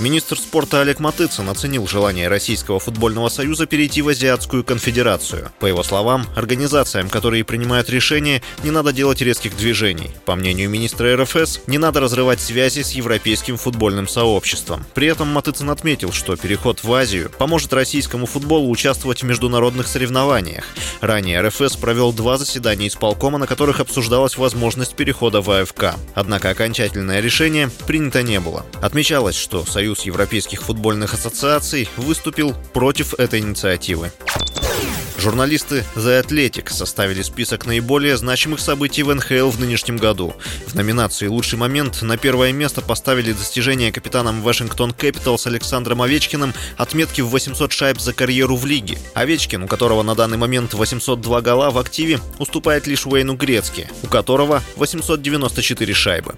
Министр спорта Олег Матыцын оценил желание Российского футбольного союза перейти в Азиатскую конфедерацию. По его словам, организациям, которые принимают решения, не надо делать резких движений. По мнению министра РФС, не надо разрывать связи с европейским футбольным сообществом. При этом Матыцын отметил, что переход в Азию поможет российскому футболу участвовать в международных соревнованиях. Ранее РФС провел два заседания исполкома, на которых обсуждалась возможность перехода в АФК. Однако окончательное решение принято не было. Отмечалось, что Союз Союз европейских футбольных ассоциаций выступил против этой инициативы. Журналисты The Athletic составили список наиболее значимых событий в НХЛ в нынешнем году. В номинации «Лучший момент» на первое место поставили достижение капитаном Вашингтон Capitals Александром Овечкиным отметки в 800 шайб за карьеру в лиге. Овечкин, у которого на данный момент 802 гола в активе, уступает лишь Уэйну Грецки, у которого 894 шайбы.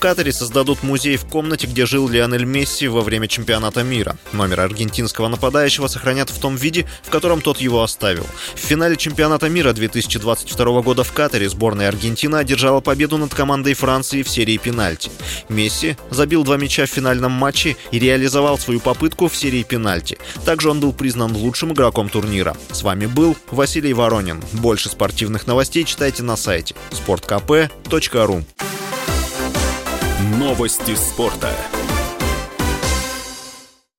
Катаре создадут музей в комнате, где жил Лионель Месси во время чемпионата мира. Номер аргентинского нападающего сохранят в том виде, в котором тот его оставил. В финале чемпионата мира 2022 года в Катаре сборная Аргентины одержала победу над командой Франции в серии пенальти. Месси забил два мяча в финальном матче и реализовал свою попытку в серии пенальти. Также он был признан лучшим игроком турнира. С вами был Василий Воронин. Больше спортивных новостей читайте на сайте sportkp.ru. Новости спорта.